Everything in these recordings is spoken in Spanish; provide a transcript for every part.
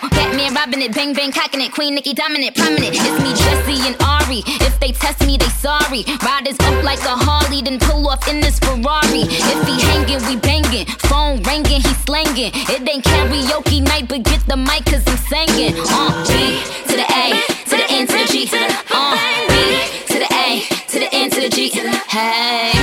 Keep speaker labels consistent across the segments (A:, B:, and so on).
A: go. Batman robbing it, bang bang cocking it, Queen Nicki dominant, prominent. It's me, Jesse and Ari. If they test me, they sorry. Riders up like a Harley, then pull off in this Ferrari. If he hanging, we banging. Phone ringing, he slanging. It ain't karaoke night, but get the mic, cause I'm singing. Uh, B to the A, to the N to the G. Uh, B to the A, to the N to the G. Hey.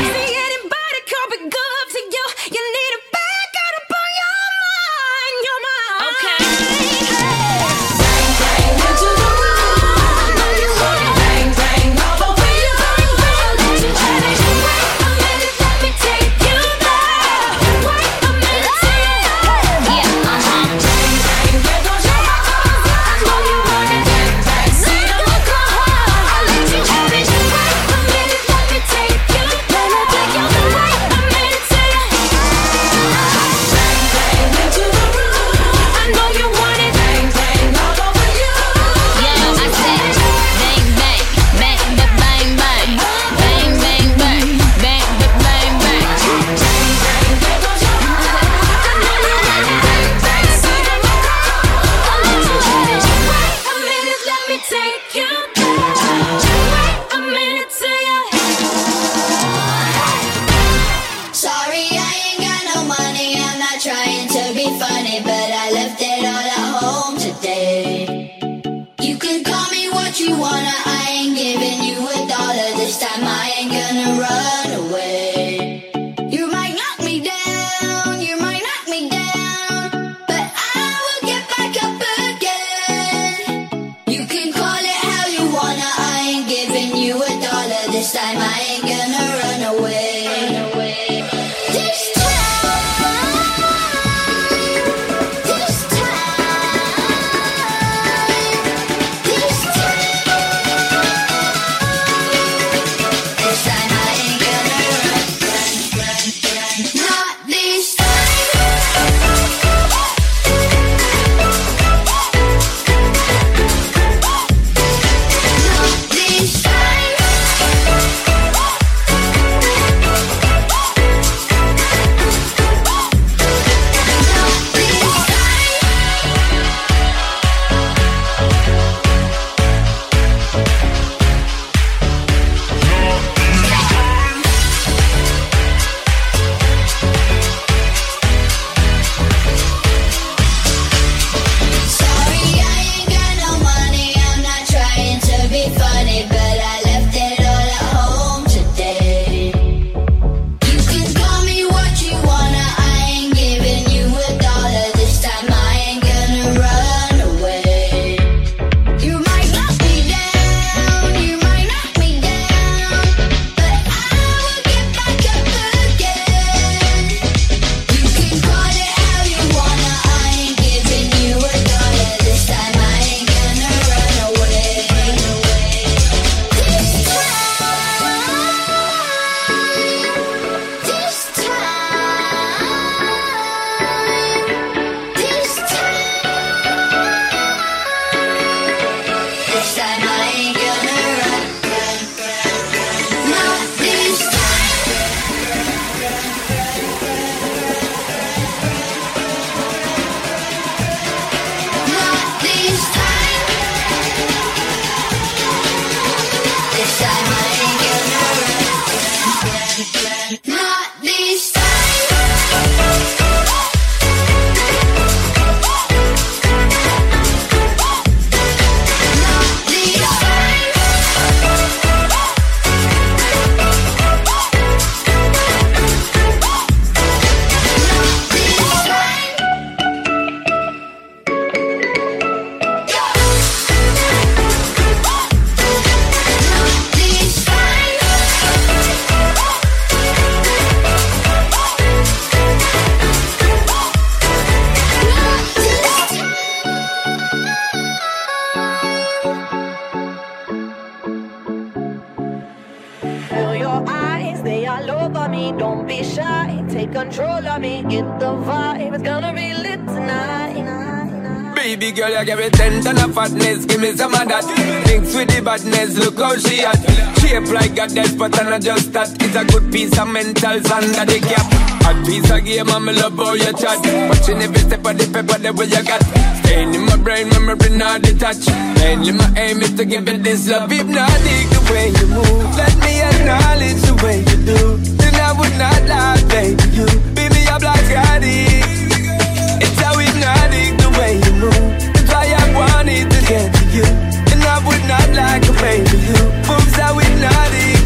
A: be shy. Take control of me, get the vibe. It's gonna be lit tonight.
B: Baby girl, you give me ten ton of fatness, give me some of that. Mix with the badness, look how she at. Shape like a death, but I not just that. It's a good piece of mental sand under the cap Hot piece of game, I'm love all your chat. Watching every step of the paper, the way you got. Staying in my brain, memory not detached. Mainly my aim is to give it this love. If not, the way you move. Let me acknowledge the way you do. I would not lie, baby. You beat me a like I. It's how hypnotic the way you move. That's why I wanted to get to you. And I would not lie, baby. You moves how hypnotic.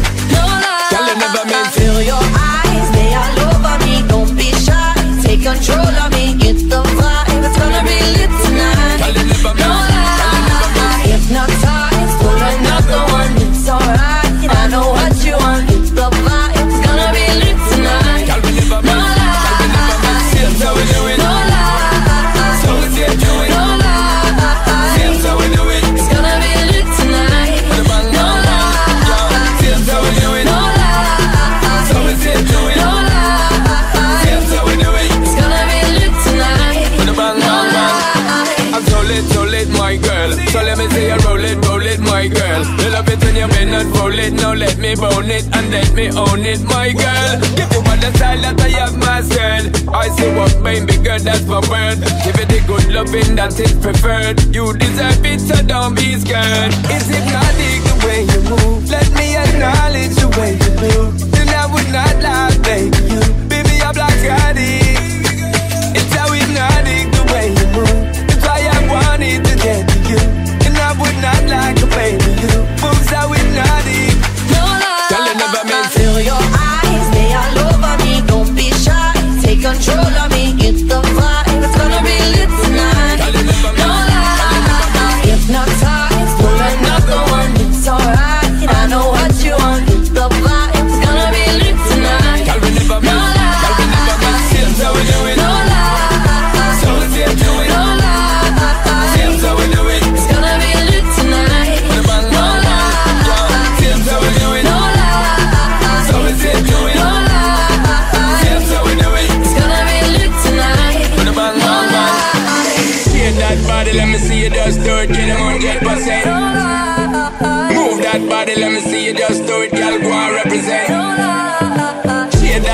B: it and let me own it, my girl. Give you all the style that I have mastered. I see what may be good, that's my word. Give it the good loving that is preferred. You deserve it, so don't be scared. Is it not the way you move. Let me acknowledge the way you move. Then I would not lie.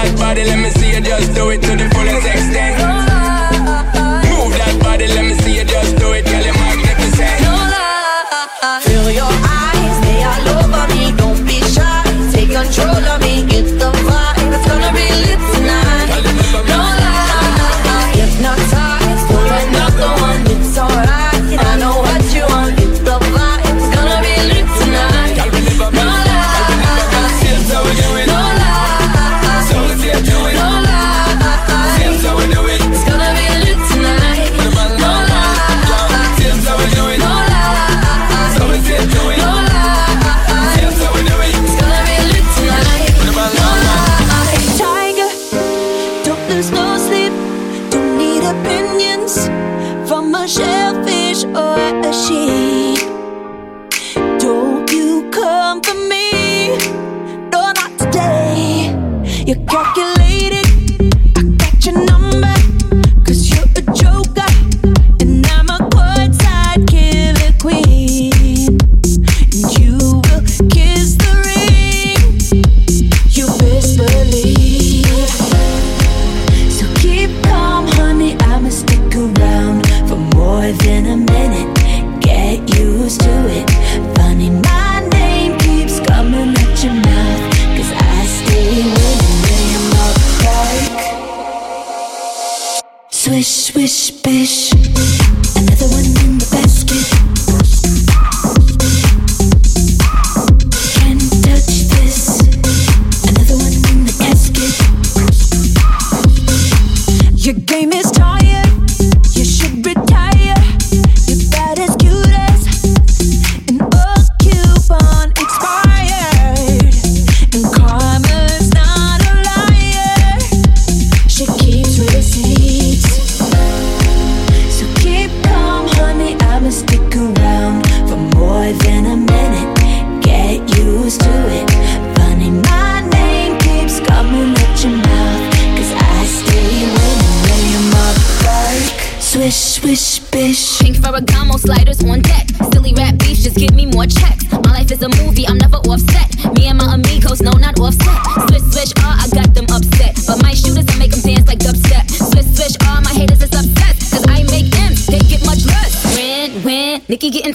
B: that body, let me see you just do it to the fullest extent.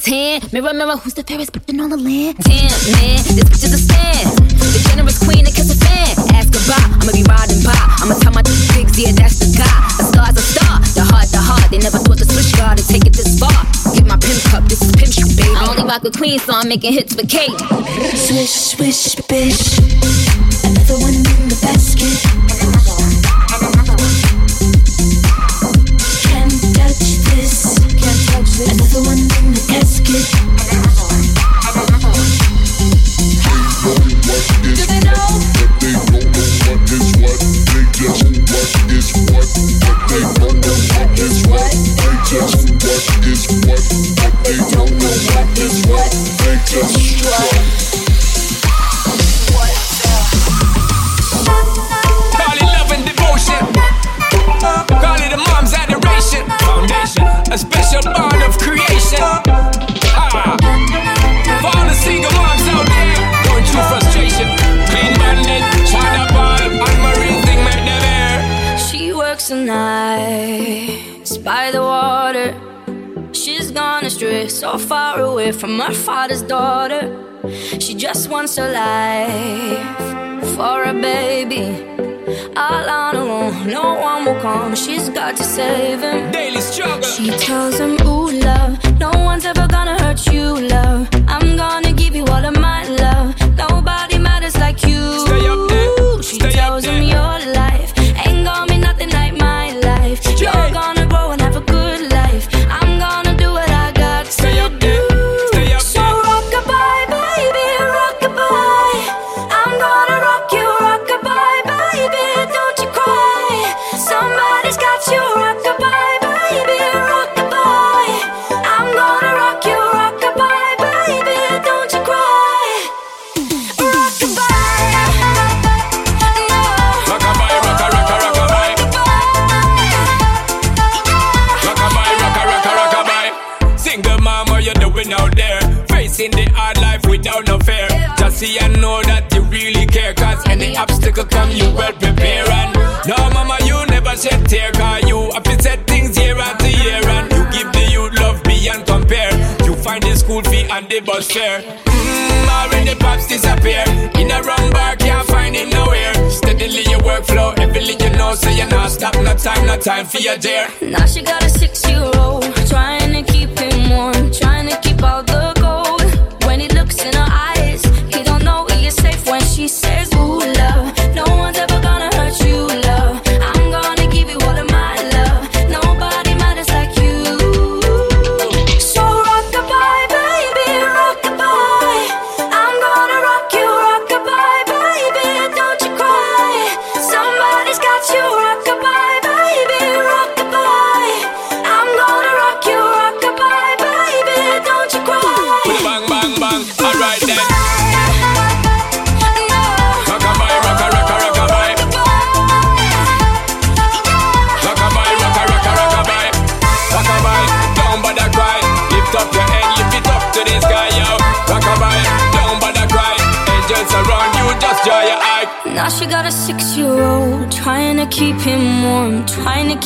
A: Tan. Mirror, mirror, who's the fairest bitch on the land? Damn, man, this bitch is a stand. The generous queen that kiss a fan. Ask goodbye, I'ma be riding by. I'ma tell my pigs, yeah, that's the guy. A star's a star, the heart, the heart. They never thought the switch guard to take it this far. Get my pimp cup, this is pimp shit, baby. I only rock with queens, so I'm making hits for Kate.
C: Swish, swish, bitch.
D: Away from her father's daughter. She just wants a life for a baby. All on her own, no one will come. She's got to save him.
B: Daily struggle.
D: She tells him, Ooh, love, no one's ever gonna
B: fare. Mmm, already pops disappear. In a wrong bar, can't find him nowhere. Steadily your workflow, everything you know, so you're not stop. No time, no time for your dare.
D: Now she got a six-year-old,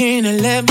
E: can't let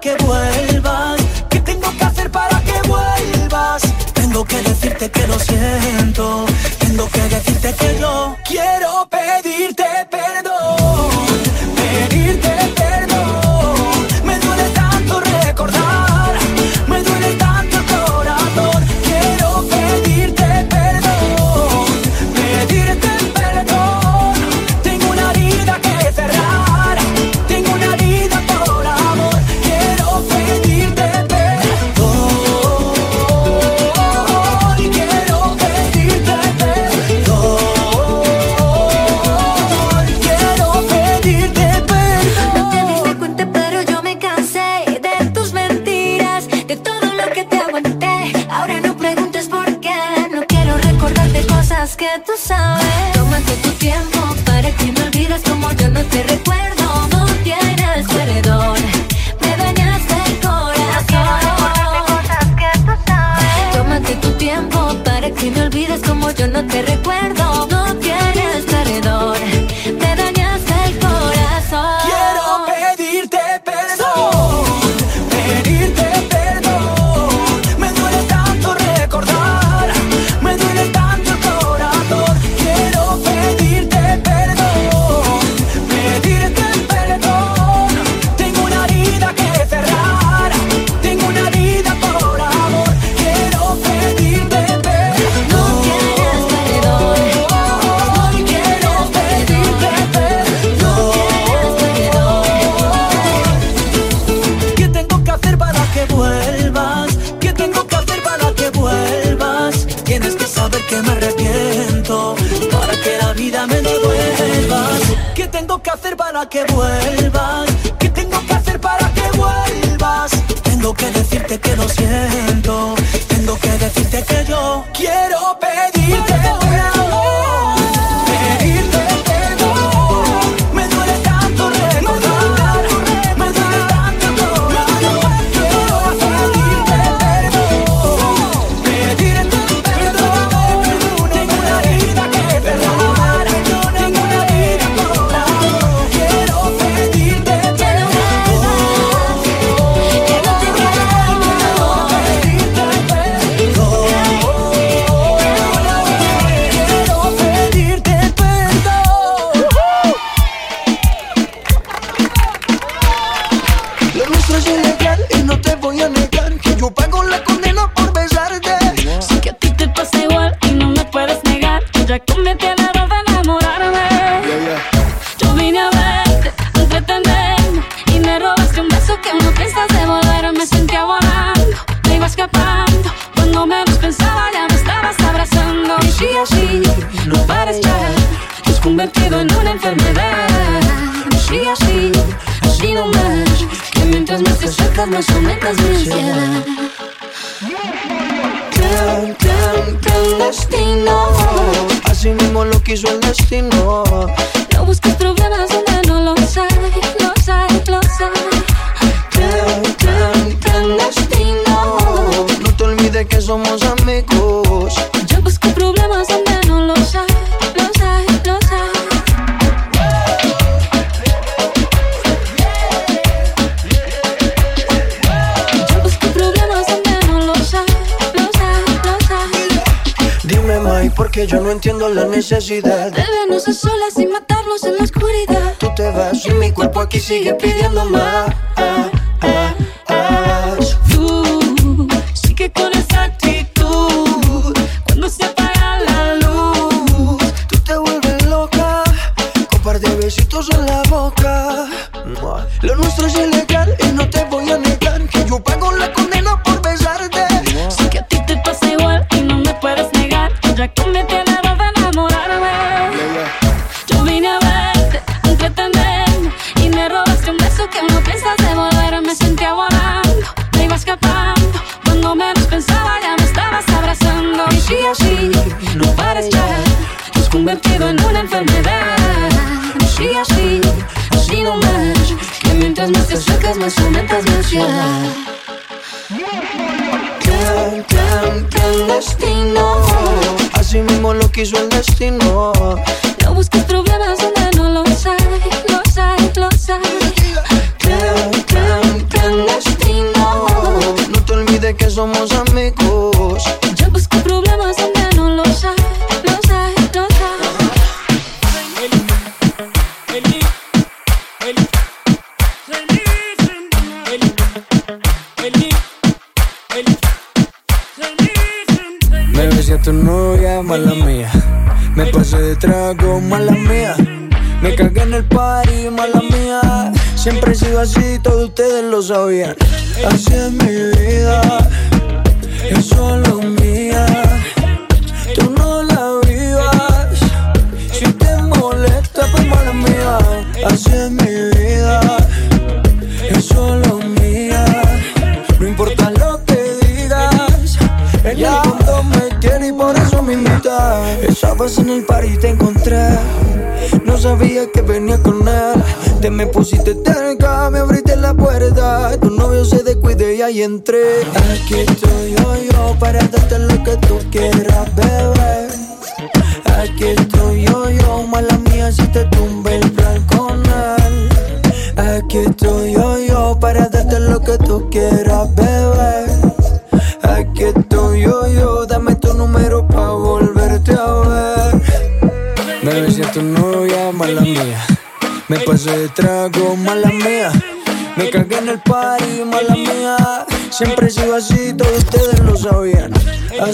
E: que
F: hacer no
E: sometas mi ansiedad. Que
G: destino.
D: Así
G: mismo lo quiso el destino
D: yo no
G: entiendo la necesidad
D: de vernos solas y matarnos en la oscuridad.
G: Tú te vas y mi cuerpo aquí sigue pidiendo más.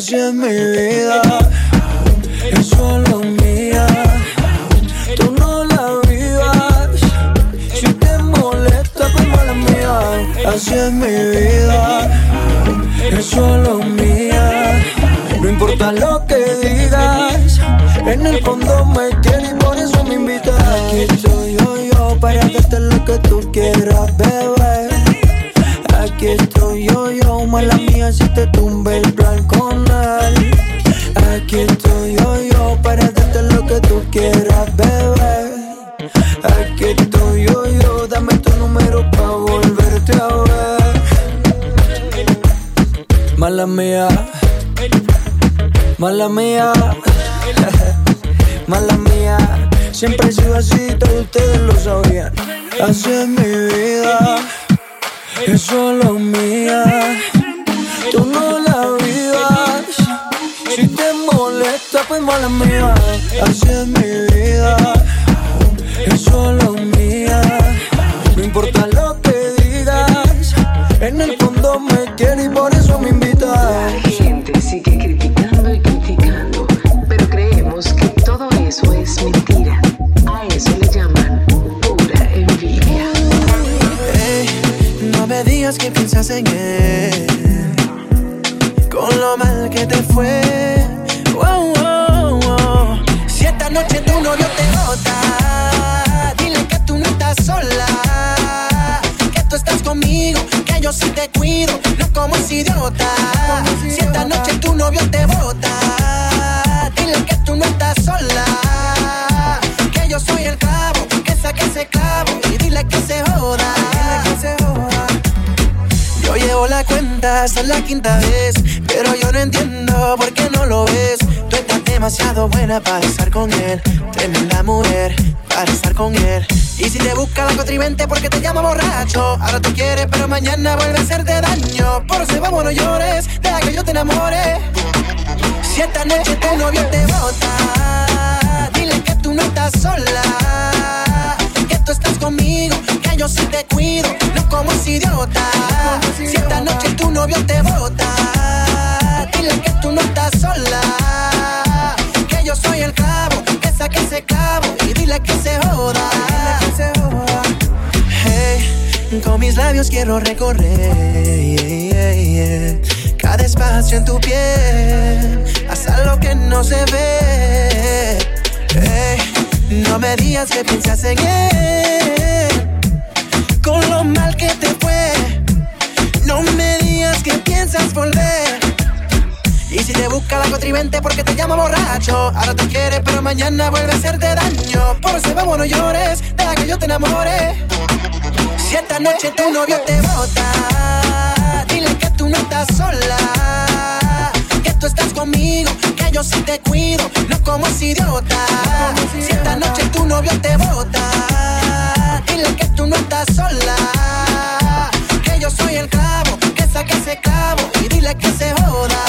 G: 见美。lo que
B: digas. En el
D: quinta vez. Pero yo no entiendo por qué no lo ves. Tú estás demasiado buena para estar con él. Tremenda mujer para estar con él. Y si te busca la contribente porque te llama borracho. Ahora tú quieres, pero mañana vuelve a hacerte daño. Por eso vamos, no llores. Deja que yo te enamore. Si esta noche tu novio te bota, dile que tú no estás sola. Noche tu novio te bota, dile que tú no estás sola. Que yo soy el clavo, que saque ese clavo y dile que se joda. Hey, con mis labios quiero recorrer cada espacio en tu piel, hasta lo que no se ve. Hey, no me digas que piensas en él, con lo mal que te Y si te busca la contribente porque te llama borracho, ahora te quiere, pero mañana vuelve a hacerte daño. Por eso vamos, no llores, deja que yo te enamore. Si esta noche tu novio te bota, dile que tú no estás sola. Que tú estás conmigo, que yo sí te cuido, no como ese idiota. Si esta noche tu novio te bota, dile que tú no estás sola. Que yo soy el clavo, que ese clavo y dile que se joda.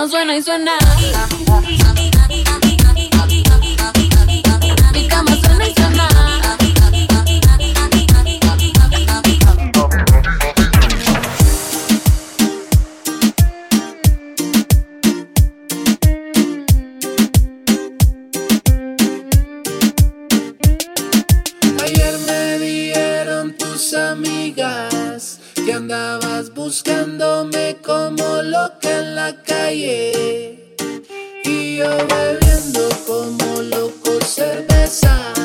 H: Cama suena y suena. Mi cama suena y suena.
D: Ayer me dieron tus amigas andabas buscándome como loca en la calle. Y yo bebiendo como loco cerveza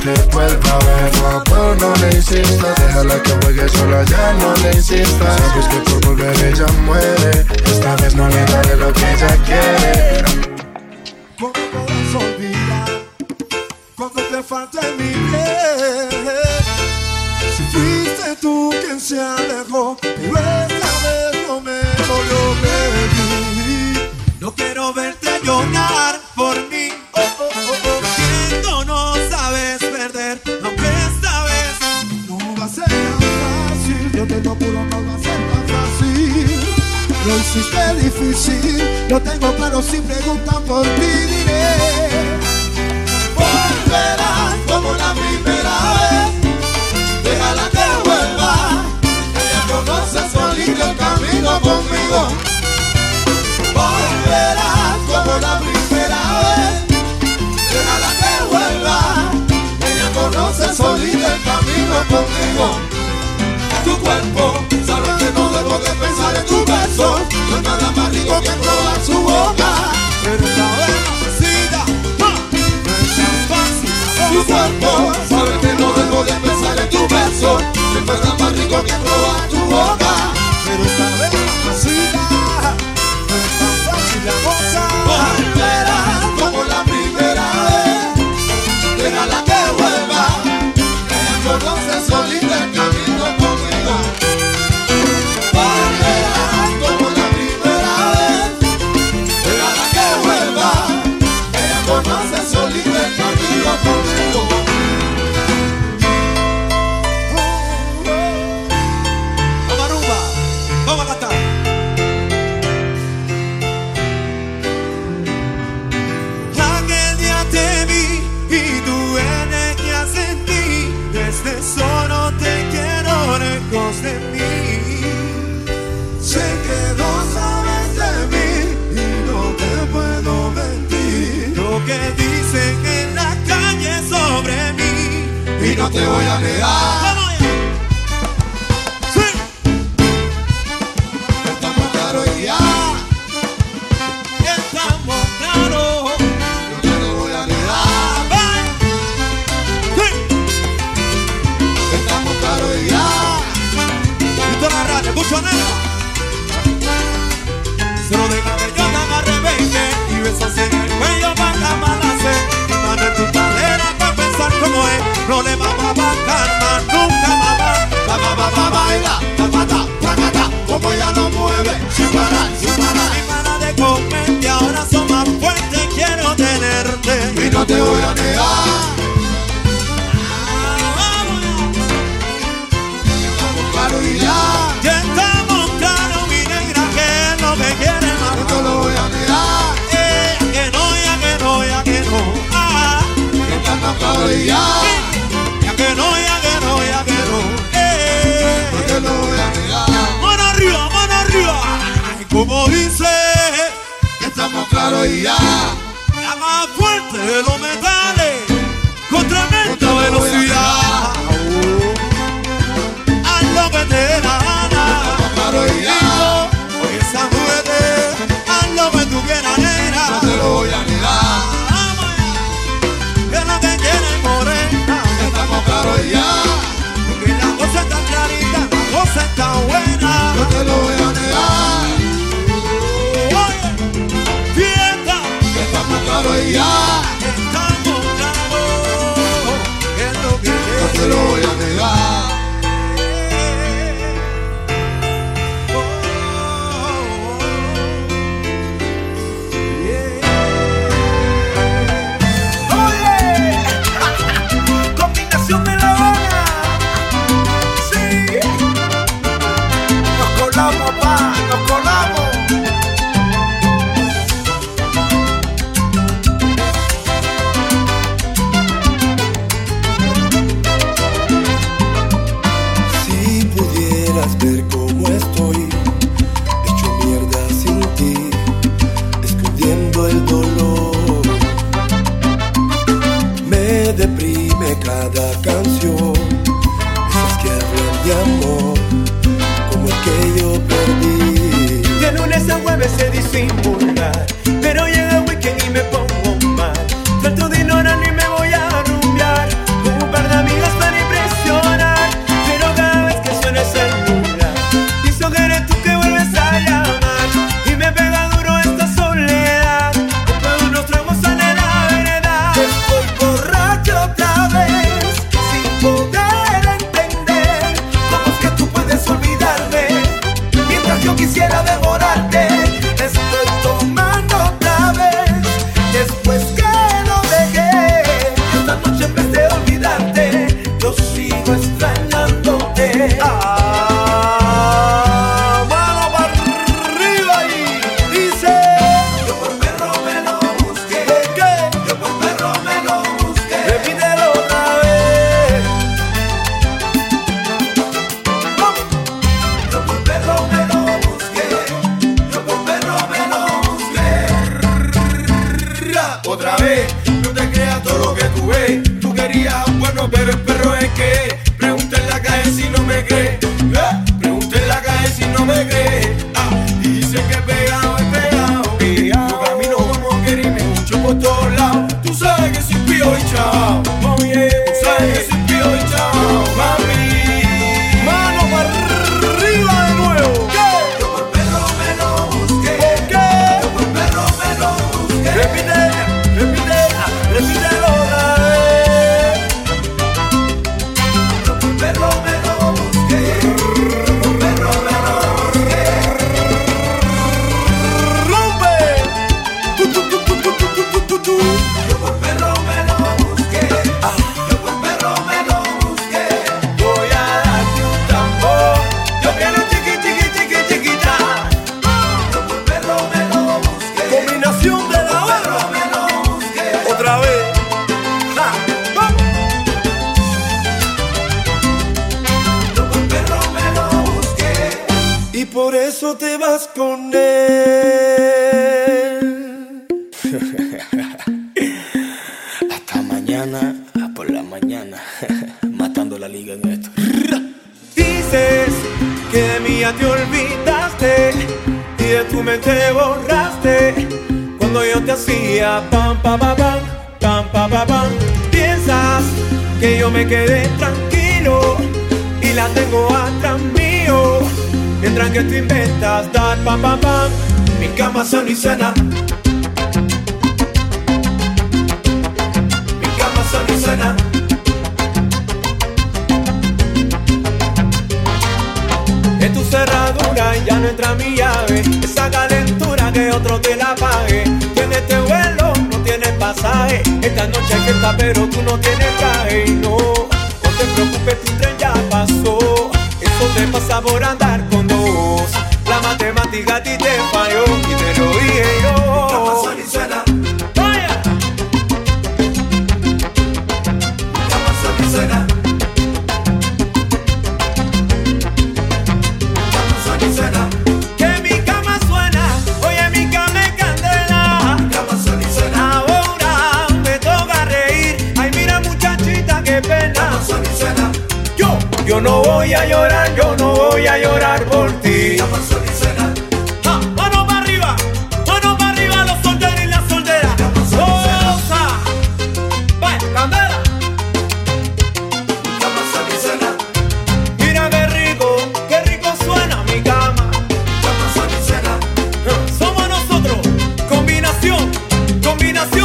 I: que
J: vuelva a Por
K: no
J: le insistas, déjala que juegue sola, ya no le insistas. Sabes que por volver ella muere. Esta vez no le daré lo que ella quiere.
L: ¿Cómo podrás olvidar cuando te falta mi bien? Si fuiste tú quien se alejó, pero esta vez no me dolió, No quiero verte llorar futuro no va a ser tan fácil. Lo hiciste difícil, lo tengo claro si preguntan por ti diré. Volverás como la primera vez, déjala que vuelva. Ella conoce solito el camino conmigo. Volverás como la primera vez, déjala que vuelva. Ella conoce solito el camino conmigo tu cuerpo. Solo que no debo de pensar en tu beso. No hay nada más rico que probar su boca. Pero esta vez no es tan fácil. Tu cuerpo, sabes que no debo de pensar en tu ah. beso. No hay nada más rico que probar tu boca. Pero esta vez no es tan fácil la cosa. no te voy a negar. pata baila, la pata, la gata, como ya no mueve, sin parar, sin parar. Mi pana de comer, y ahora son más fuerte, quiero tenerte. Y no te voy a negar. Ah, vamos ya. Estamos claros y ya.
M: Ya
E: estamos claros, mi negra, que es lo que quiere más.
M: No te lo voy a negar.
E: Eh, que no, ya que no, ya que no. Ah,
M: que estamos claros y ya.
E: La más fuerte de los metales, con tremenda velocidad. Haz lo que te da gana. Pues esa mujer, haz lo que tú quieras, nena.
M: No te lo voy a negar.
E: Que lo que quieres, morena.
M: Estamos claros ya.
E: Porque la cosa está clarita, la cosa está buena.
M: No te lo voy a negar. Maranhão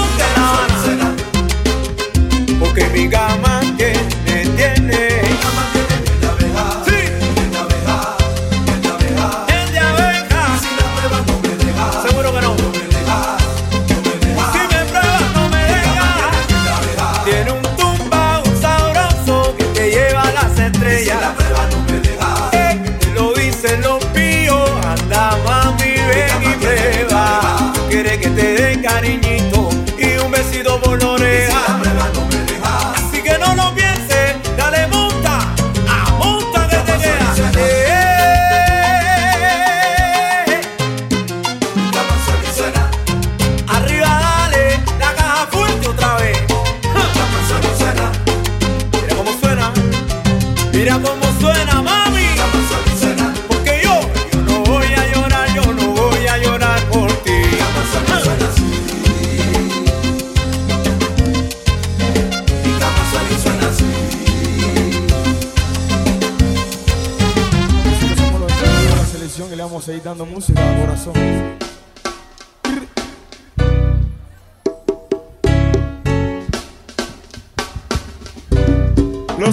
M: nunca, on.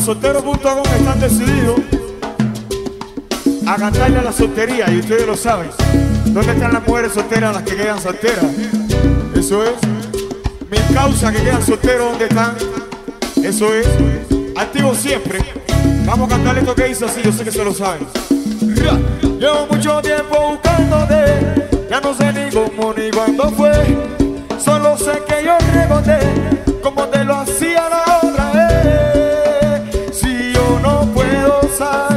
M: los solteros
N: .com están decididos a cantarle a la soltería y ustedes lo saben. ¿Dónde están las mujeres solteras, las que quedan solteras? Eso es. Mi causa que quedan solteros, ¿dónde están? Eso es. Activo siempre. Vamos a cantar esto que hizo así, yo sé que se lo saben. Llevo mucho tiempo buscándote, ya no sé ni cómo ni cuándo fue. Solo sé que yo reboté, como te lo hacía la passar.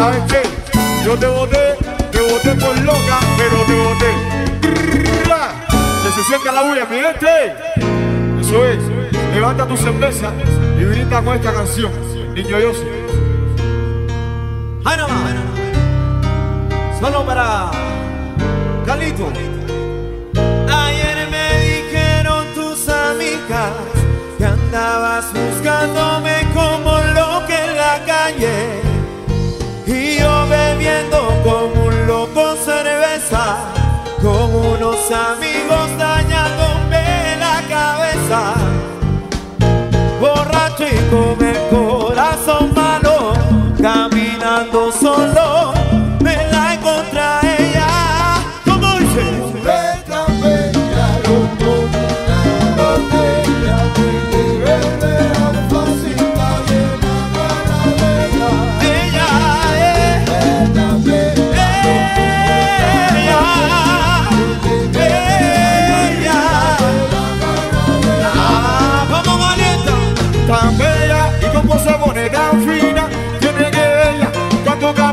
N: ¿Sabes qué? Yo te voté, te voté por loca, pero te voté. Que se sienta la bulla, mi gente. Eso es. Levanta tu cerveza y brinda con esta canción. Niño yo
M: Solo para Calito.
O: Caminando solo,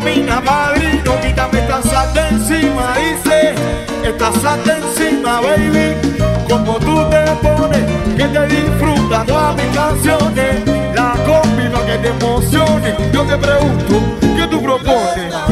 N: camina padrino Quítame esta sal de encima Dice, esta sal encima baby Como tú te pones Que te disfruta todas mis canciones La combi que te emocione Yo te pregunto, ¿qué tú propones?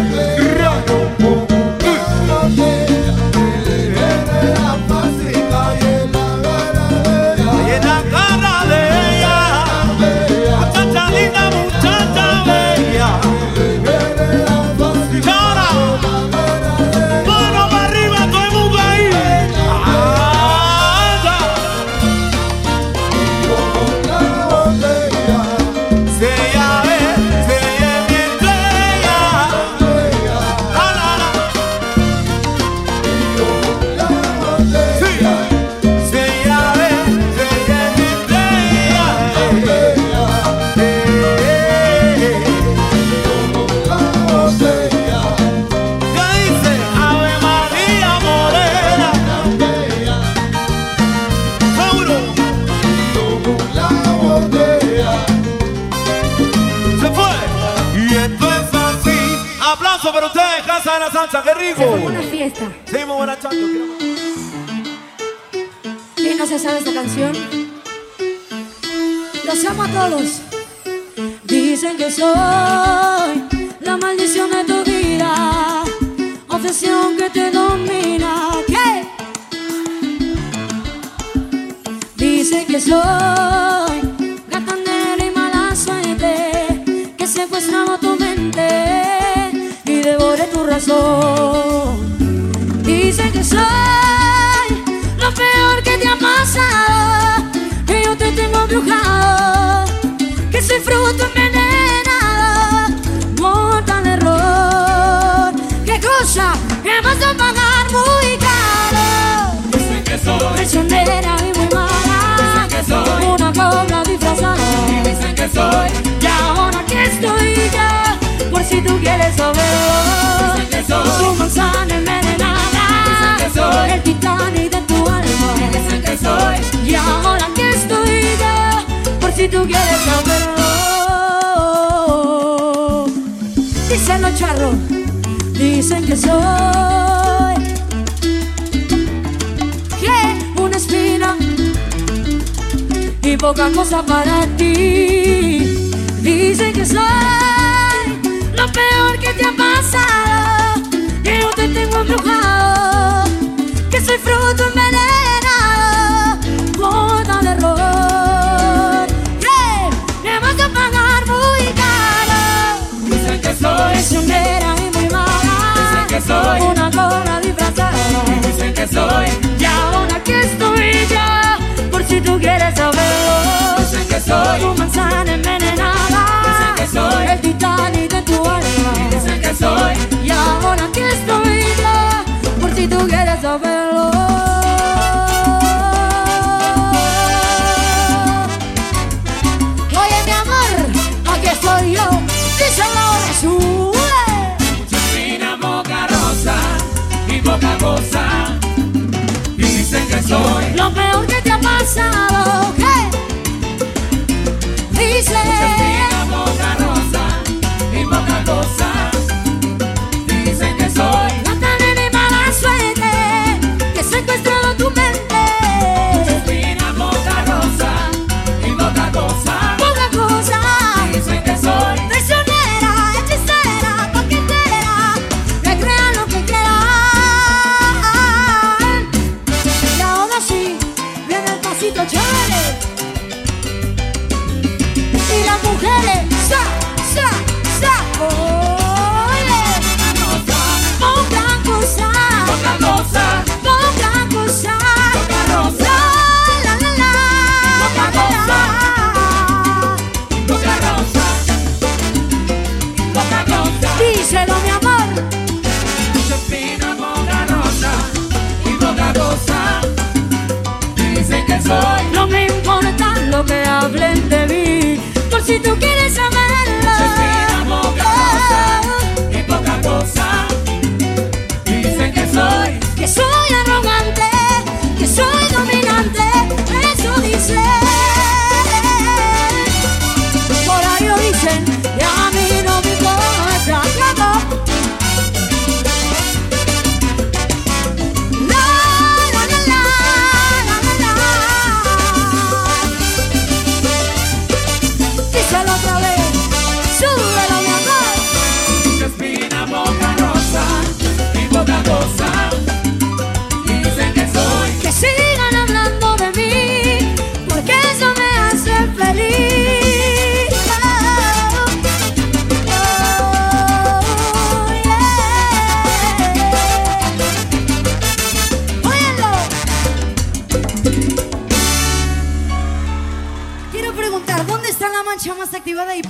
O: Qué rico.
P: Una fiesta.
O: Seguimos borrachando.
P: ¿Quién no se sabe esta canción? Los amo a todos. Dicen que soy la maldición de tu vida, obsesión que te domina. ¿Qué? Dicen que soy Dicen que soy lo peor que te ha pasado, que yo te tengo embrujado, que soy fruto envenenado, mortal error. ¿Qué cosa? Que vas a pagar muy caro.
O: Dicen que soy.
P: Traicionera y muy mala.
O: Dicen que soy.
P: Una cobra disfrazada.
O: Dicen que soy.
P: Y ahora que estoy ya, por si tú quieres saberlo.
O: Soy.
P: Tu manzana envenenada.
O: Dicen que soy.
P: El Titanic de tu alma.
O: Dicen que soy.
P: Y ahora que estoy ya, por si tú quieres saberlo. Dicen los charros, dicen que soy. Que una espina y poca cosa para ti. Dicen que soy lo peor que te ha pasado, yo tengo embrujado, que soy fruto envenenado, boda de error. Que me vas a pagar muy caro.
O: Dicen que soy.
P: Traicionera y muy mala.
O: Dicen que soy.
P: Una gorra disfrazada.
O: Dicen que soy.
P: Y ahora que estoy ya, por si tú quieres saberlo.
O: Dicen que soy.
P: Tu manzana envenenada.
O: Dicen que soy.
P: El Titanic de tu alma.
O: Dicen que soy.
P: Y ahora que saberlo. Oye, mi amor, aquí estoy yo. Díselo ahora, sube.
O: Fina boca rosa y poca cosa. Y dicen que soy.
P: Lo peor que te ha pasado, ¿qué? Dice.
O: Fina boca rosa y poca cosa. soy.
P: No me importa lo que hablen de mí. Por si tú quieres saber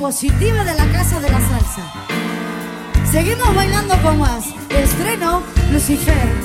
P: positiva de la casa de la salsa? Seguimos bailando con más. Estreno Lucifer.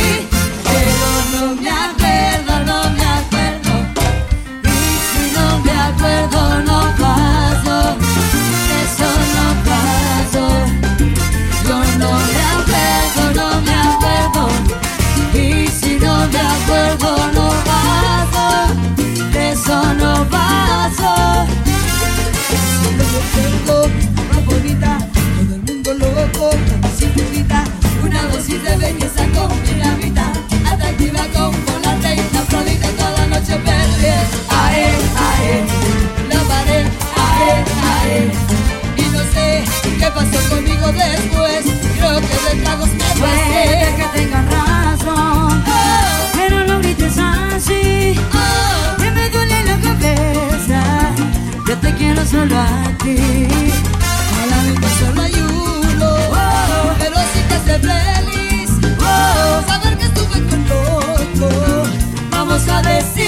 P: pasó conmigo después. Creo que de tragos me Puede que tengan razón, pero no grites así. Que me duele la cabeza. Yo te quiero solo a ti. Para mí no solo hay uno, pero sí te hace feliz. Saber que estuve con otro. Vamos a decir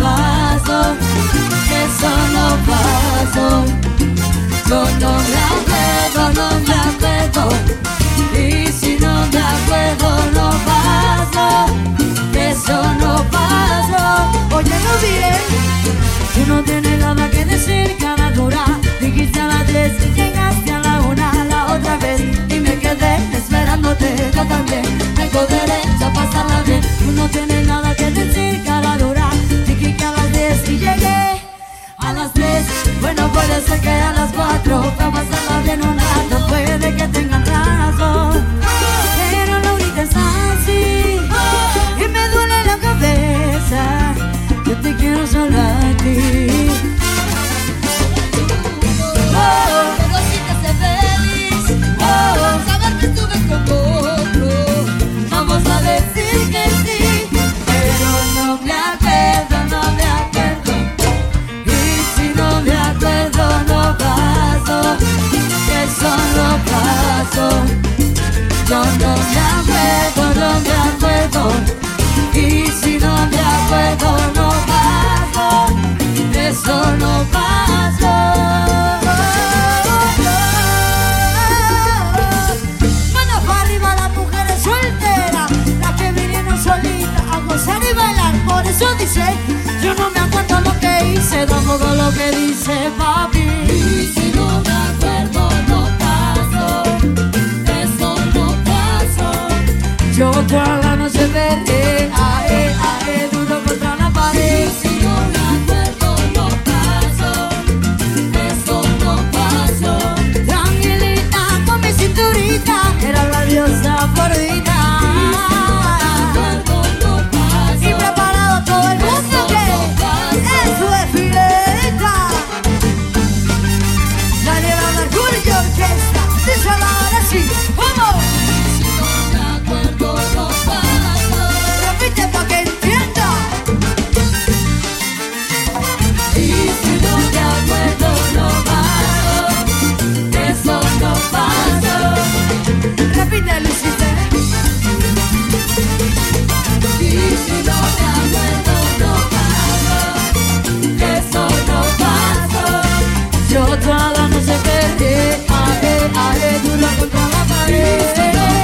P: paso. Eso no paso. Yo no me acuerdo, no me acuerdo. Y si no me acuerdo, no paso. Eso no paso. Oye, no diré. Tú no tienes nada que decir cada hora. Dijiste a las tres llegaste a la una la otra vez. Y me quedé esperándote yo también. Tengo derecho a pasarla bien. Tú no tienes nada que decir cada hora. Dijiste a las y llegué a las tres. Bueno, puede ser que a las cuatro. Para pasarla bien un rato. Puede que tengan razón. Pero no grites así. Y me duele la cabeza. Yo te quiero solo a ti. Yo no me acuerdo, no me acuerdo. Y si no me acuerdo, no paso. Eso no paso. Manos para arriba las mujeres solteras, las que vinieron solitas a gozar y bailar. Por eso dice, yo no me acuerdo lo que hice, tampoco lo que dice papi. contra la pared.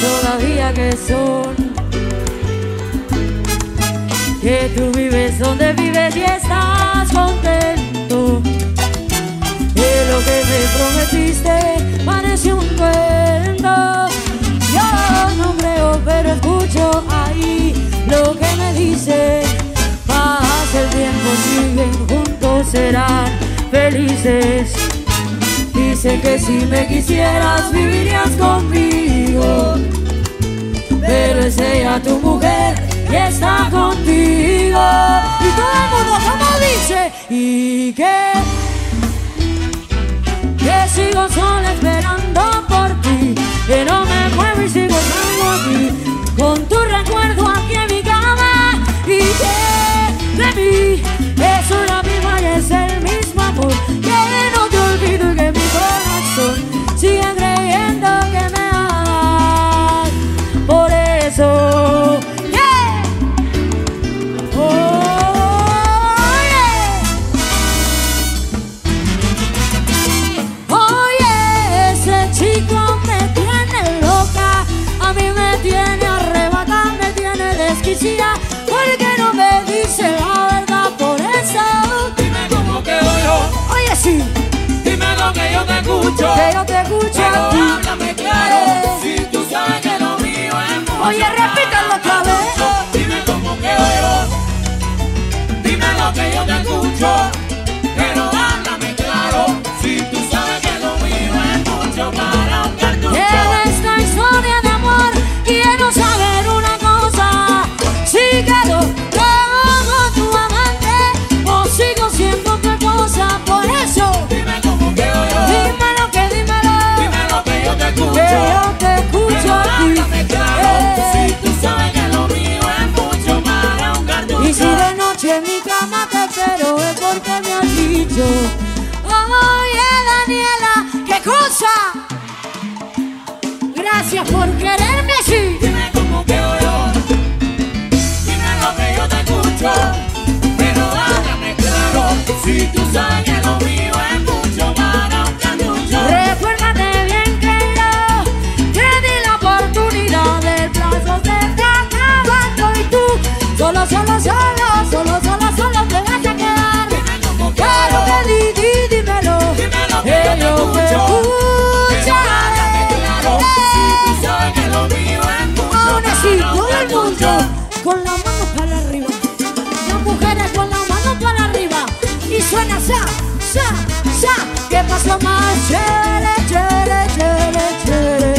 P: Todavía que son Que tú vives donde vives y estás contento Que lo que me prometiste parece un cuento Yo no creo pero escucho ahí lo que me dice Pasa el tiempo, siguen juntos, serán felices. Dice que si me quisieras, vivirías conmigo. Pero es ella tu mujer y está contigo. Y todo el mundo, como dice, y que, que sigo sola esperando por ti. Que no me muevo y sigo estando aquí. Con tu recuerdo aquí en mi cama. Y que de mí es una misma y es el mismo amor. Que no te olvido y que mi corazón sigue
O: escucho.
P: que yo te escucho
O: Pero háblame claro. Si tú sabes que lo mío es mucho
P: Oye, repítelo otra vez.
O: Dime cómo quedo yo. Dime lo que yo te escucho. Pero
P: dicho Oye Daniela, ¿qué cosa? Gracias por quererme así
O: Dime cómo quedo yo. Dime lo que yo te escucho. Pero háblame claro. Si tú sabes que lo mío
P: con las manos para arriba. Las mujeres con las manos para arriba. Y suena sa, sa, sa. ¿Qué pasó más? Chere, chere, chere, chere.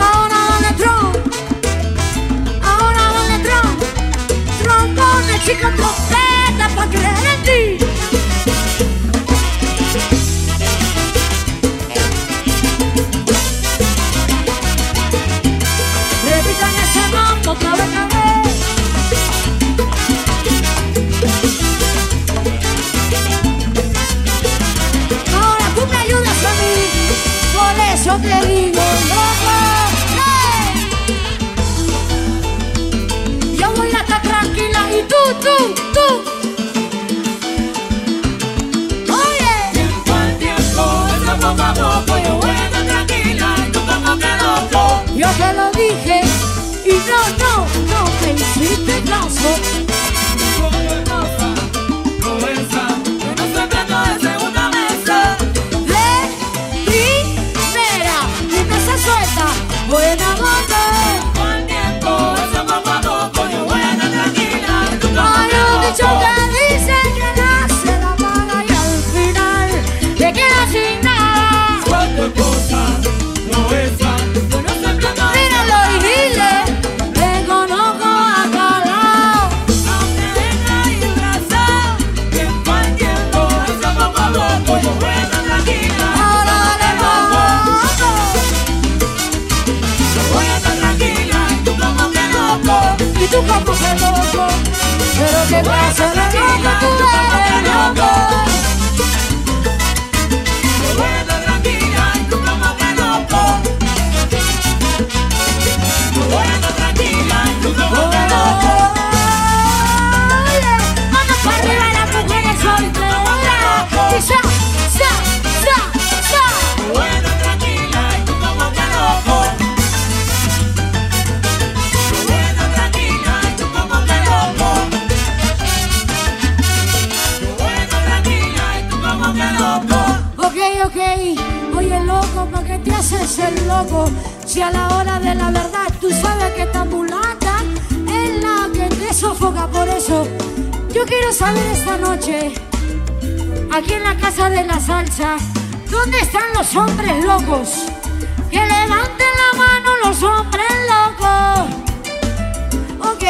P: Ahora dale tron. Ahora dale tron. Trombone, chica, trompeta para creer en yo te lo dije y no, no, no me hiciste caso.
O: pasa?
P: Oye loco, ¿por qué te haces el loco? Si a la hora de la verdad tú sabes que esta mulata es la que te sofoca, por eso yo quiero saber esta noche, aquí en la casa de la salsa, ¿dónde están los hombres locos? Que levanten la mano los hombres locos. Ok,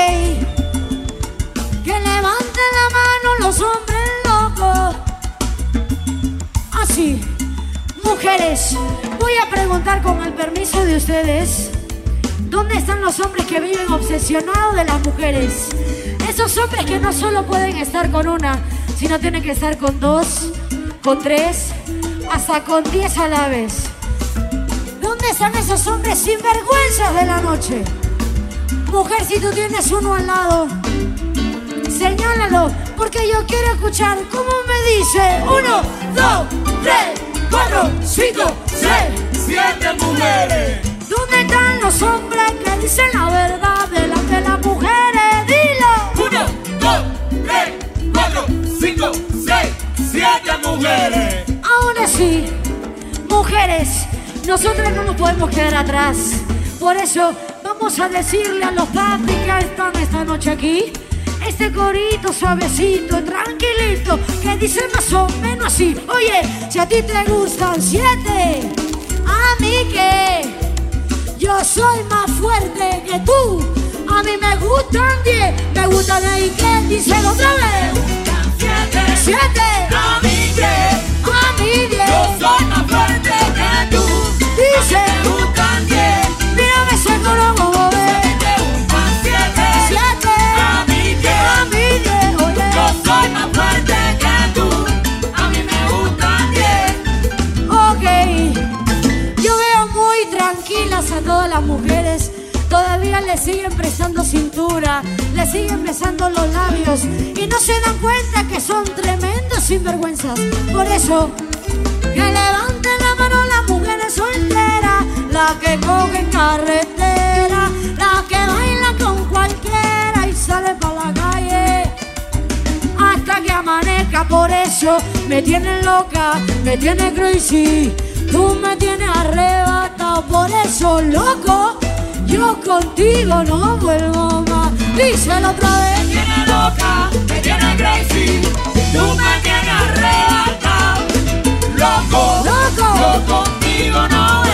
P: que levanten la mano los hombres locos. Así, voy a preguntar con el permiso de ustedes, ¿dónde están los hombres que viven obsesionados de las mujeres? Esos hombres que no solo pueden estar con una, sino tienen que estar con dos, con tres, hasta con diez a la vez. ¿Dónde están esos hombres sinvergüenzas de la noche? Mujer, si tú tienes uno al lado, señálalo, porque yo quiero escuchar cómo me dice. Uno, dos, tres, cuatro, cinco, seis,
M: siete mujeres.
P: ¿Dónde están los hombres que dicen la verdad delante de las mujeres? Dilo.
M: Uno, dos, tres, cuatro, cinco, seis, siete mujeres.
P: Aún así, mujeres, nosotros no nos podemos quedar atrás. Por eso vamos a decirle a los papis que están esta noche aquí. Este corito suavecito, tranquilito, que dice más o menos así. Oye, si a ti te gustan siete, a mí que yo soy más fuerte que tú. A mí me gustan diez, me gustan ahí que díselo otra vez. Siete,
M: A mí que
P: a mí diez.
M: yo soy más fuerte
P: siguen prestando cintura, le siguen besando los labios y no se dan cuenta que son tremendos sinvergüenzas. Por eso, que levanten la mano las mujeres solteras, la que cogen carretera, la que baila con cualquiera y sale para la calle hasta que amanezca. Por eso me tienes loca, me tienes crazy. Tú me tienes arrebatado, por eso loco. Yo contigo no vuelvo más. Díselo otra vez.
M: Me tiene loca, me tiene crazy. Tú me tienes arrebatado. Loco,
P: Loco.
M: yo contigo no vuelvo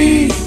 Q: peace.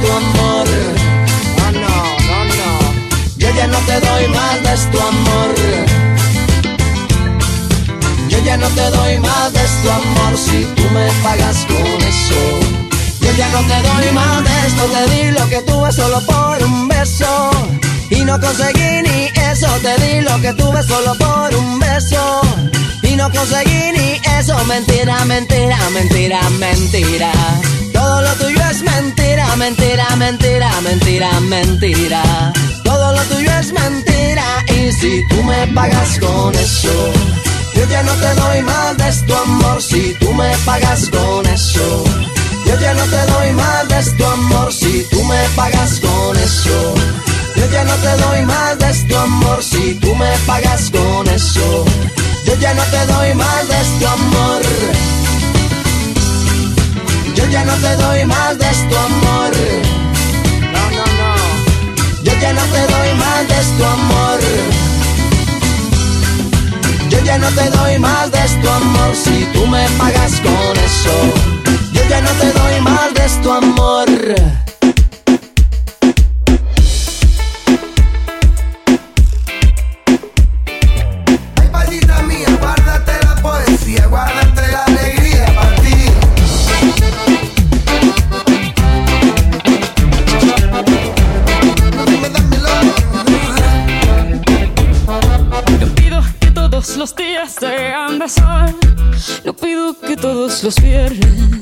Q: tu amor.
R: No, no, no, no. Yo ya no te doy más de tu amor. Yo ya no te doy más de tu amor si tú me pagas con eso. Yo ya no te doy más de esto, te di lo que tuve solo por un beso. Y no conseguí ni eso, te di lo que tuve solo por un beso. Y no conseguí ni eso, mentira, mentira, mentira, mentira. Todo lo tuyo es mentira Mentira, mentira, mentira, mentira. Todo lo tuyo es mentira. Y si tú me pagas con eso, yo ya no te doy más de tu amor. Si tú me pagas con eso, yo ya no te doy más de tu amor. Si tú me pagas con eso. Yo ya no te doy más de tu amor si tú me pagas con eso. Yo ya no te doy más de tu amor. Yo ya no te doy más de tu amor. No, no, no. Yo ya no te doy más de tu amor. Yo ya no te doy más de tu amor si tú me pagas con eso. Yo ya no te doy más de tu amor.
L: los
S: pierden.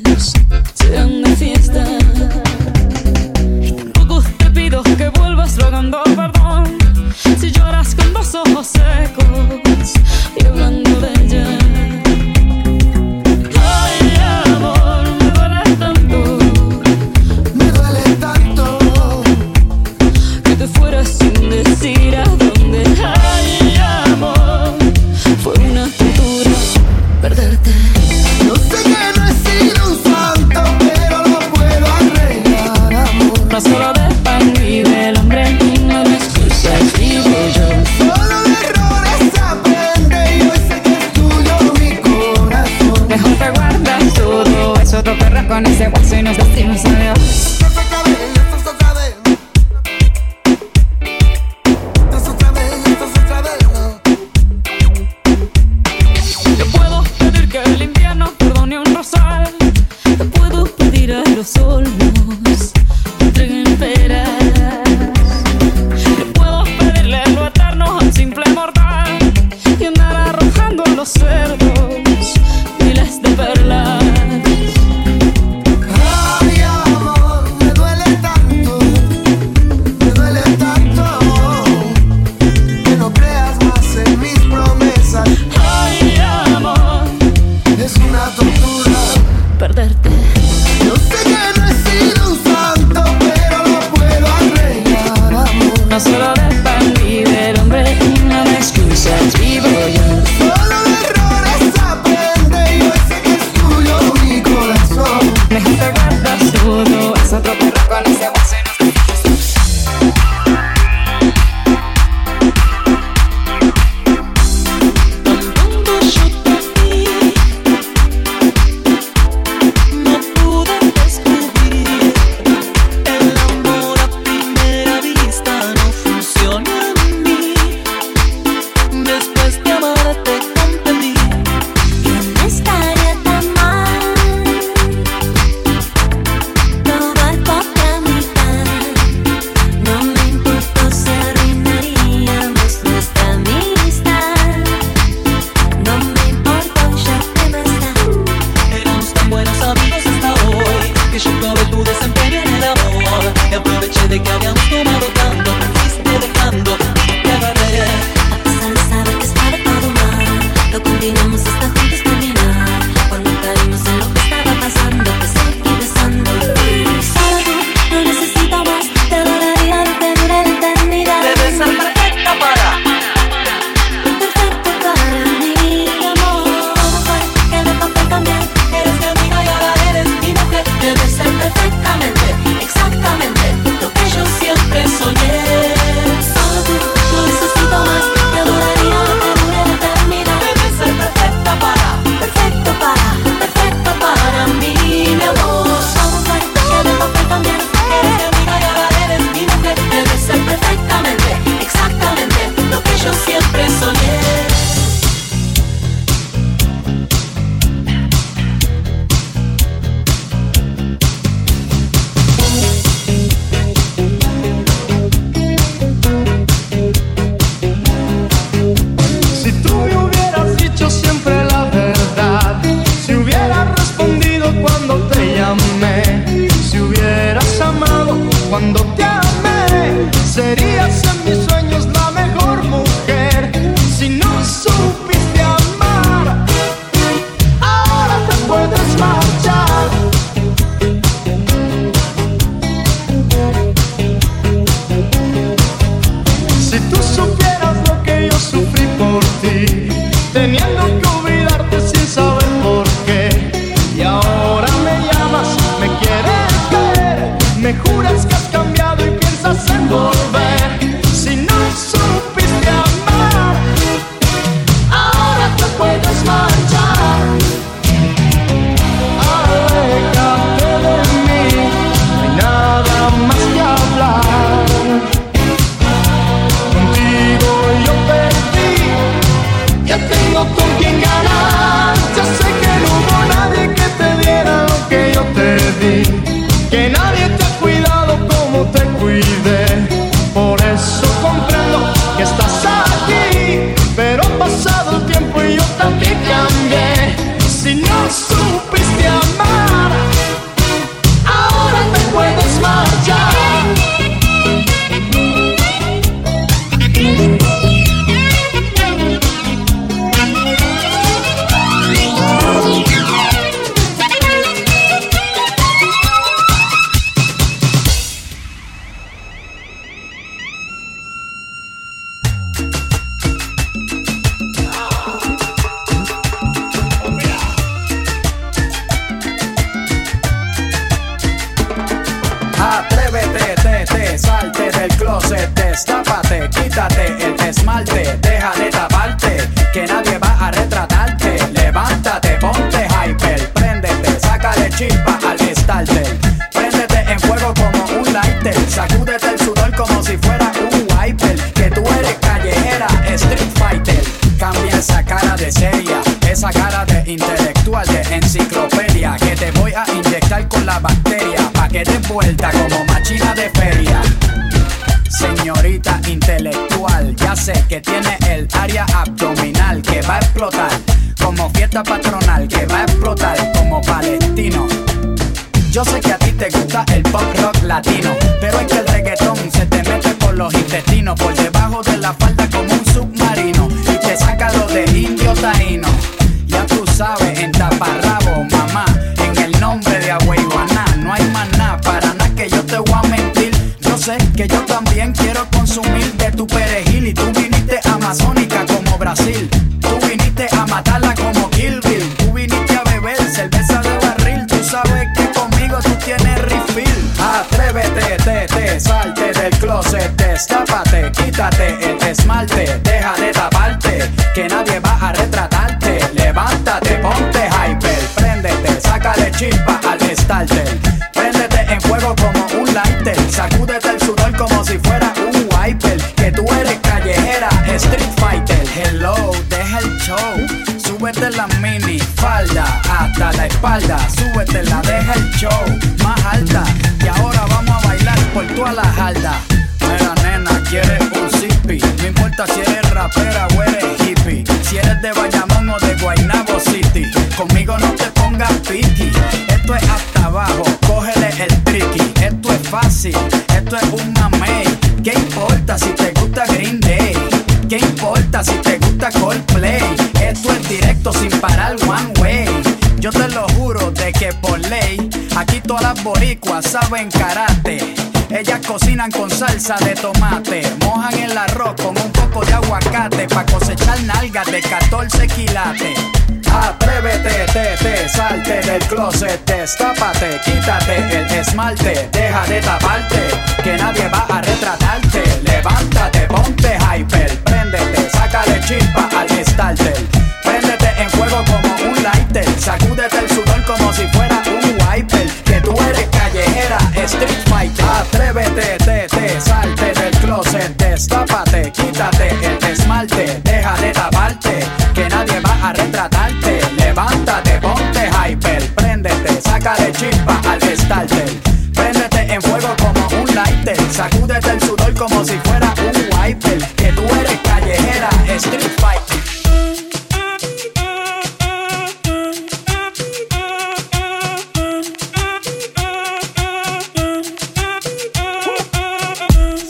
S: Sácale chispa al starter. Préndete en fuego como un lighter. Sacúdete el sudor como si fuera un wiper. Que tú eres callejera, street fighter.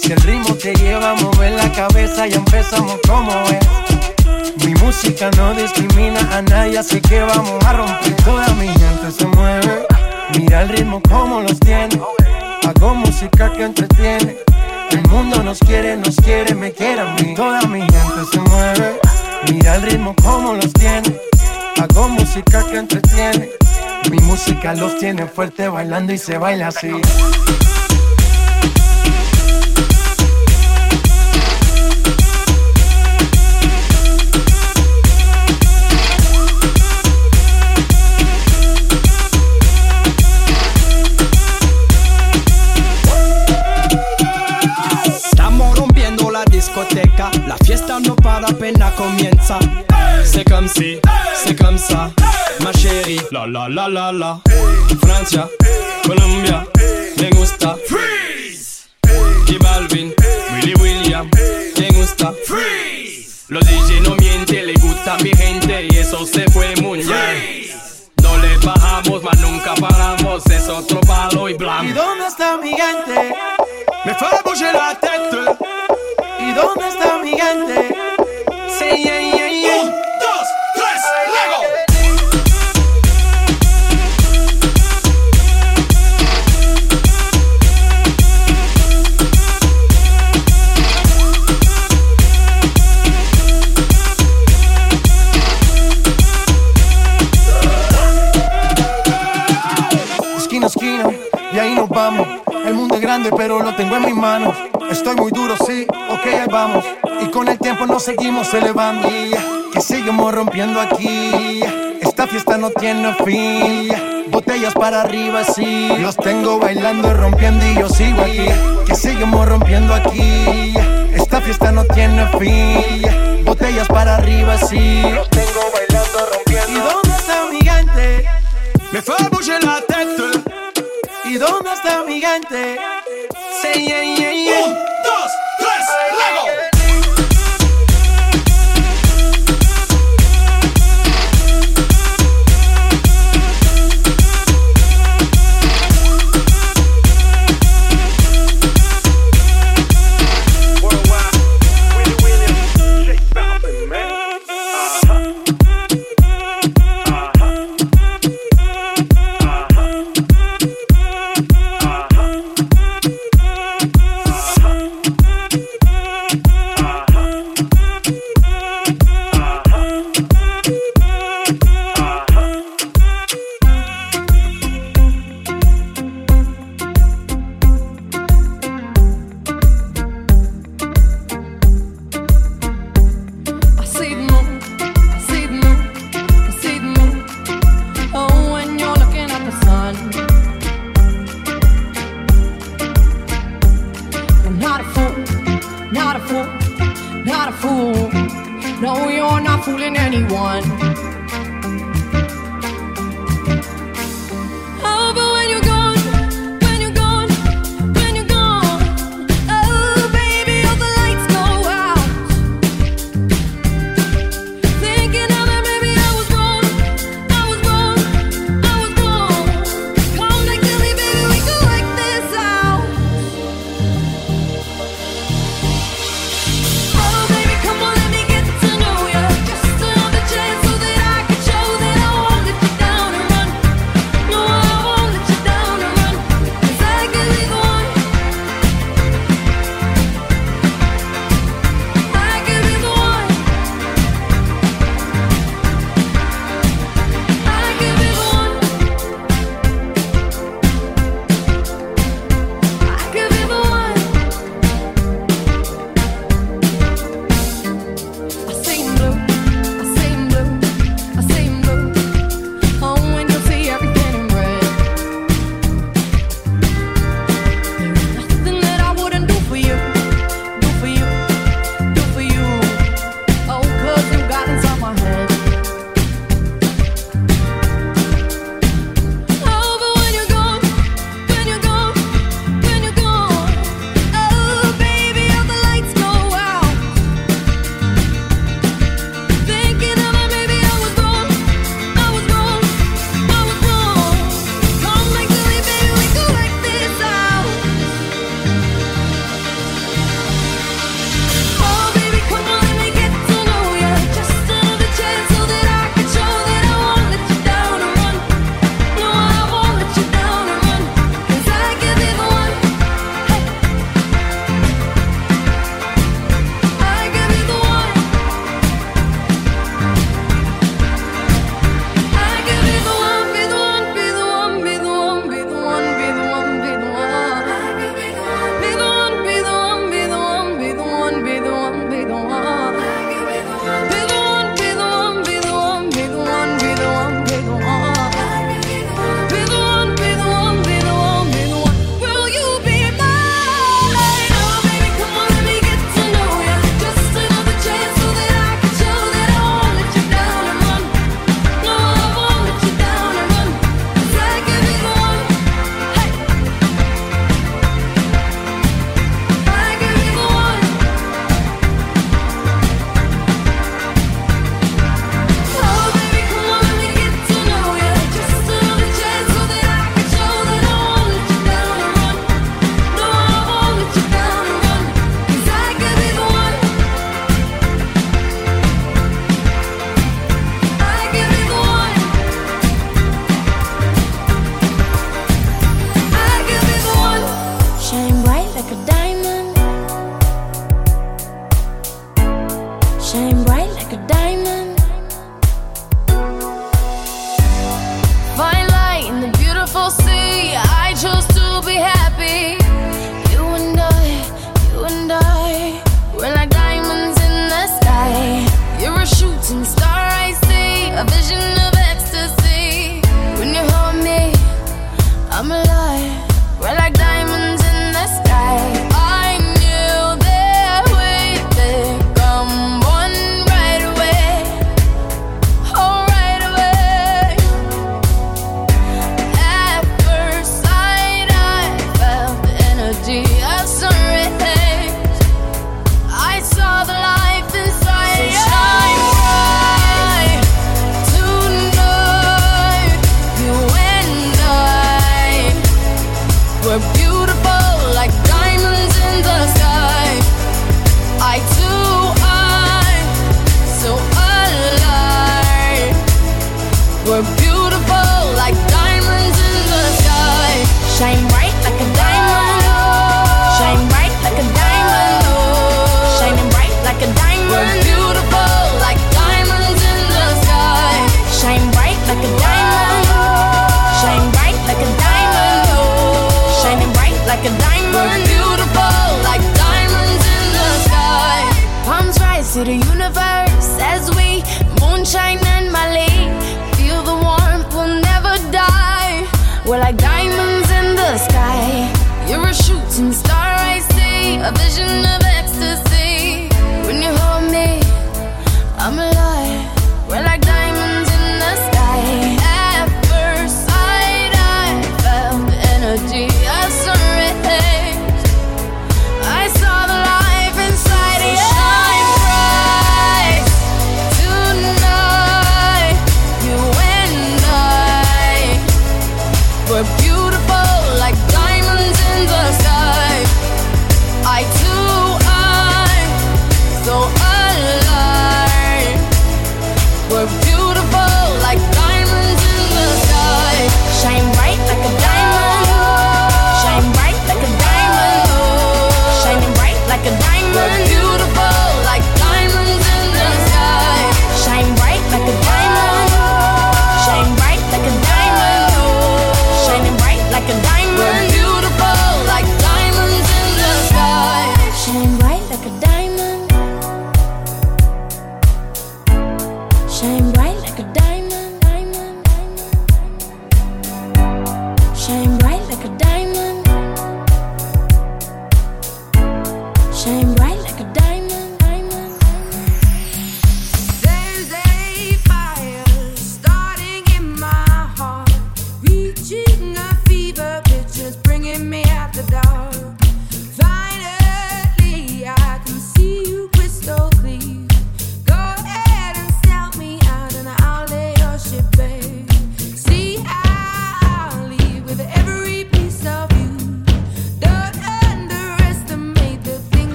S: Si el ritmo te lleva a
N: mover la cabeza, y empezamos como es. Mi música no discrimina a nadie, así que vamos a romper. Los tienen fuerte bailando y se baila así.
B: Estamos rompiendo La discoteca, la fiesta no para, apenas comienza. Hey, c'est comme si, hey, ça. la la la. Francia, Colombia.
N: seguimos elevando, que seguimos rompiendo aquí. Esta fiesta no tiene fin. Botellas para arriba, sí. Los tengo bailando y rompiendo y yo sigo aquí. Que seguimos rompiendo aquí. Esta fiesta no tiene fin. Botellas para arriba, sí. Los tengo bailando, rompiendo. ¿Y dónde está mi gigante?
B: Me fue a la teta.
N: ¿Y dónde está mi gigante? Sí, yeah, yeah, yeah.
T: Uh.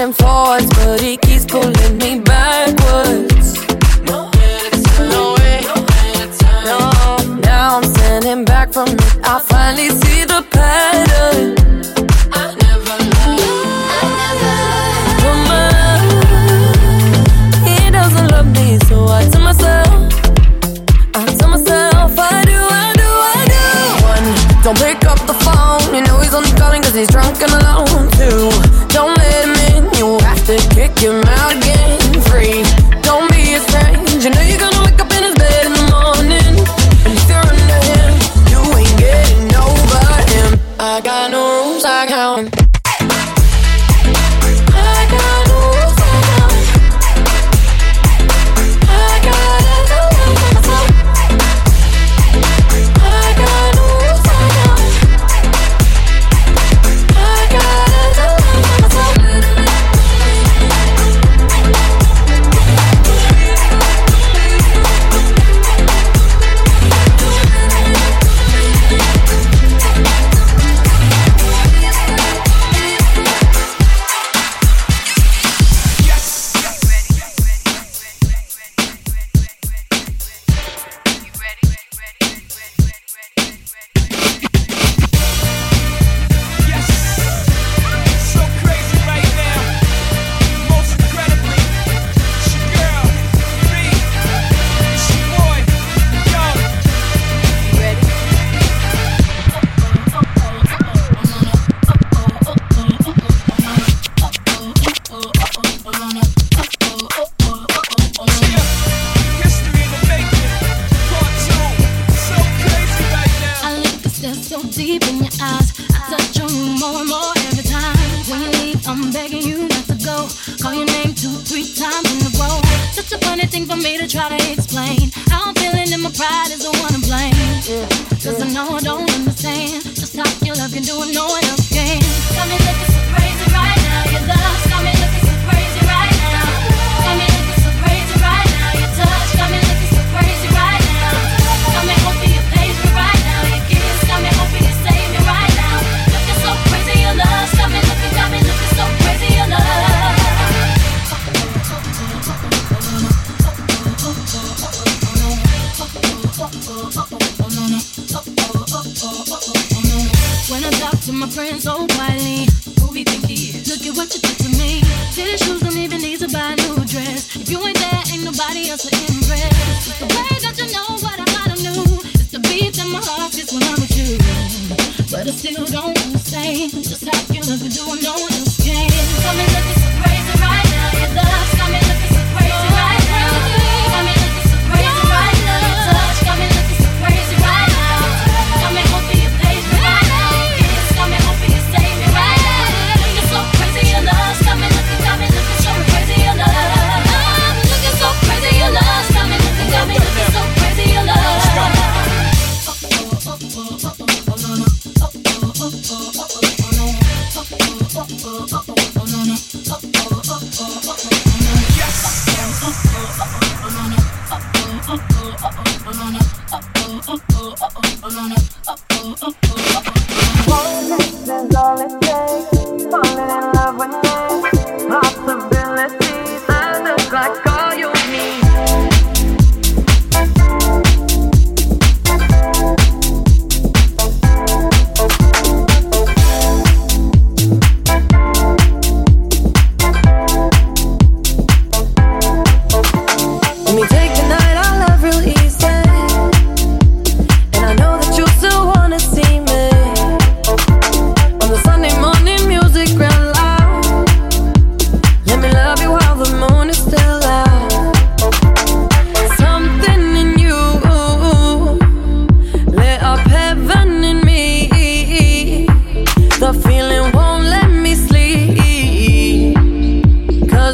T: Pushing forwards, but he keeps pulling
U: your
V: mouth.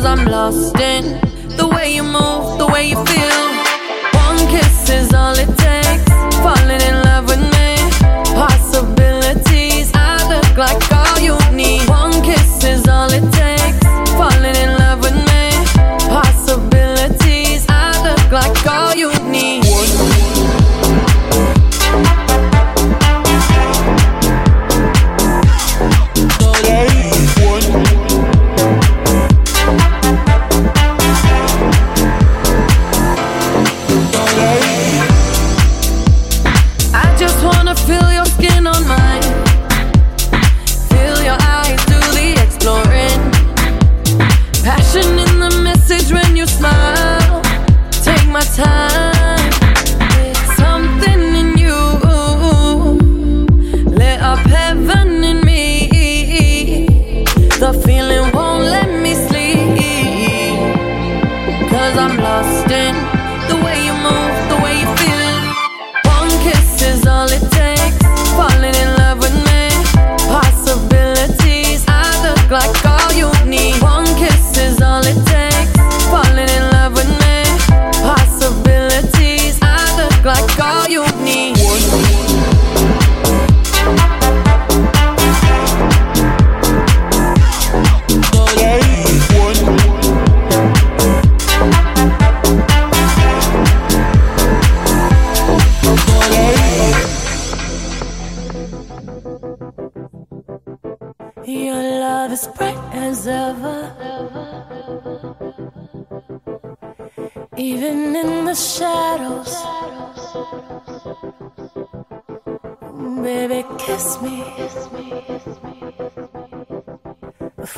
V: I'm
T: lost in the way you move, the way you feel. One kiss is all it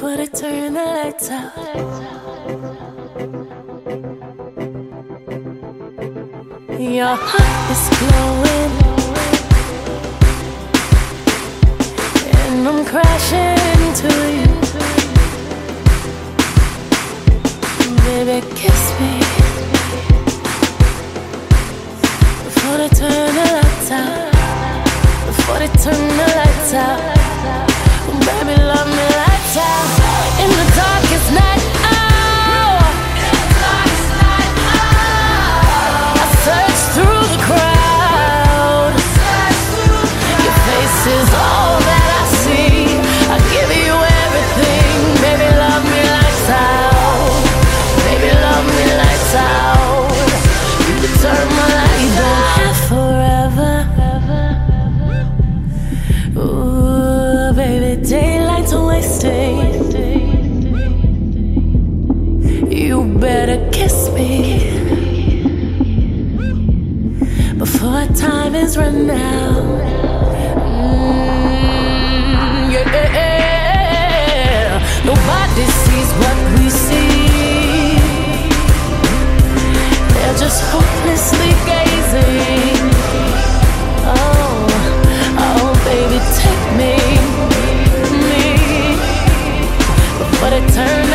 T: but I turn the lights out. Your heart is glowing, and I'm crashing into you. Baby, kiss me before they turn the lights out. Before they turn the lights out. Mm, Nobody sees what we see. They're just hopelessly gazing. Oh, oh, baby, take me, me.
W: It turns.